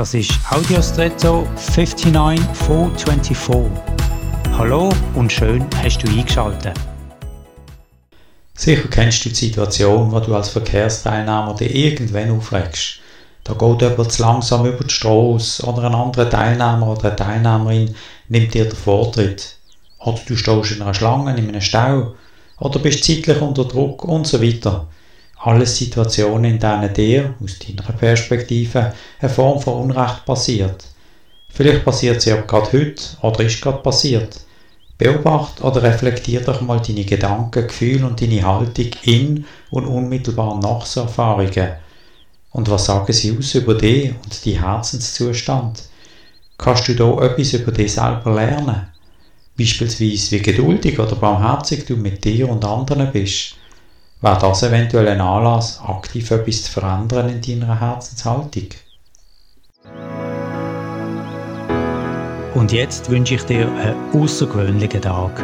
Das ist Audiostretto 59424. Hallo und schön hast du eingeschaltet. Sicher kennst du die Situation, wo du als Verkehrsteilnehmer dich irgendwann aufregst. Da geht jemand zu langsam über die Straße oder ein anderer Teilnehmer oder eine Teilnehmerin nimmt dir den Vortritt. Oder du stehst in einer Schlange, in einem Stau oder bist zeitlich unter Druck und so weiter alles Situationen, in denen dir, aus deiner Perspektive, eine Form von Unrecht passiert. Vielleicht passiert sie auch gerade heute oder ist gerade passiert. Beobacht oder reflektier doch mal deine Gedanken, Gefühle und deine Haltung in und unmittelbar nach so Erfahrungen. Und was sagen sie aus über dich und deinen Herzenszustand? Kannst du da etwas über dich selber lernen? Beispielsweise wie geduldig oder barmherzig du mit dir und anderen bist Wäre das eventuell ein Anlass, aktiv etwas zu verändern in deiner Herzenshaltung? Und jetzt wünsche ich dir einen außergewöhnlichen Tag.